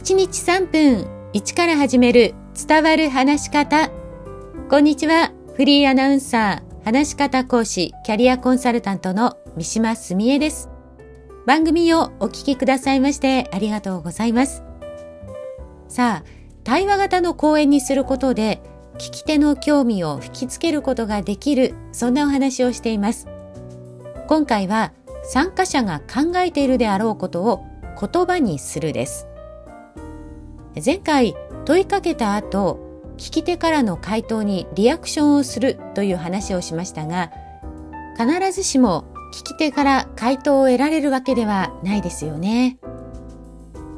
1日3分1から始める伝わる話し方。こんにちは。フリーアナウンサー、話し方講師、キャリアコンサルタントの三島澄江です。番組をお聞きくださいましてありがとうございます。さあ、対話型の講演にすることで、聞き手の興味を引きつけることができる、そんなお話をしています。今回は、参加者が考えているであろうことを言葉にするです。前回問いかけた後、聞き手からの回答にリアクションをするという話をしましたが、必ずしも聞き手から回答を得られるわけではないですよね。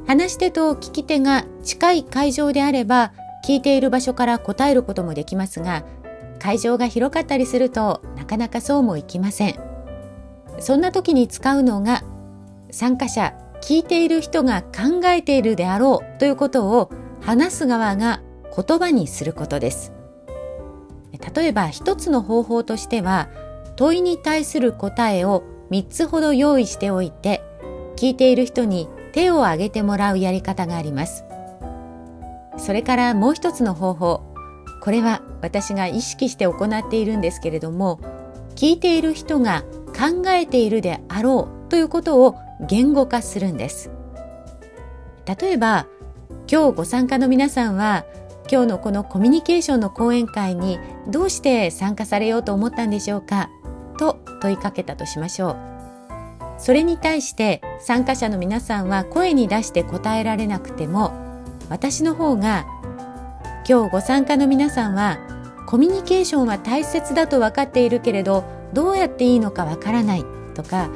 話し手と聞き手が近い会場であれば、聞いている場所から答えることもできますが、会場が広かったりするとなかなかそうもいきません。そんな時に使うのが参加者聞いている人が考えているであろうということを話す側が言葉にすることです。例えば一つの方法としては問いに対する答えを3つほど用意しておいて聞いている人に手を挙げてもらうやり方があります。それからもう一つの方法これは私が意識して行っているんですけれども聞いている人が考えているであろうということを言語化するんです。例えば、今日ご参加の皆さんは、今日のこのコミュニケーションの講演会にどうして参加されようと思ったんでしょうか？と問いかけたとしましょう。それに対して参加者の皆さんは声に出して答えられなくても、私の方が今日ご参加の皆さんはコミュニケーションは大切だと分かっているけれどどうやっていいのかわからないとか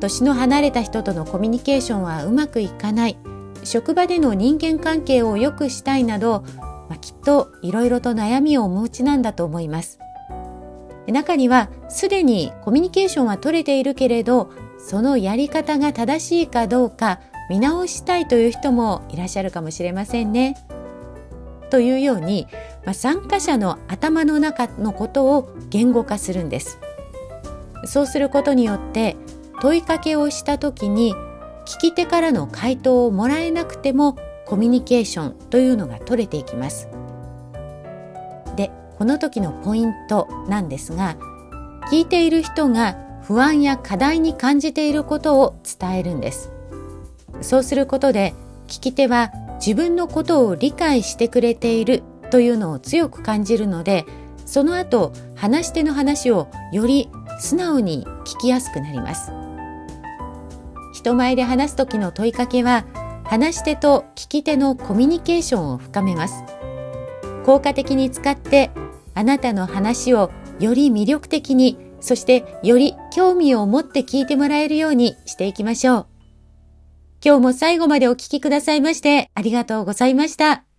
年の離れた人とのコミュニケーションはうまくいかない職場での人間関係を良くしたいなど、まあ、きっといろいろと悩みをお持ちなんだと思います中にはすでにコミュニケーションは取れているけれどそのやり方が正しいかどうか見直したいという人もいらっしゃるかもしれませんね。というように、まあ、参加者の頭の中のことを言語化するんです。そうすることによって問いかけをした時に聞き手からの回答をもらえなくてもコミュニケーションというのが取れていきます。で、この時のポイントなんですが、聞いている人が不安や課題に感じていることを伝えるんです。そうすることで聞き手は自分のことを理解してくれているというのを強く感じるので、その後話し手の話をより素直に聞きやすくなります。人前で話す時の問いかけは、話し手と聞き手のコミュニケーションを深めます。効果的に使って、あなたの話をより魅力的に、そしてより興味を持って聞いてもらえるようにしていきましょう。今日も最後までお聴きくださいましてありがとうございました。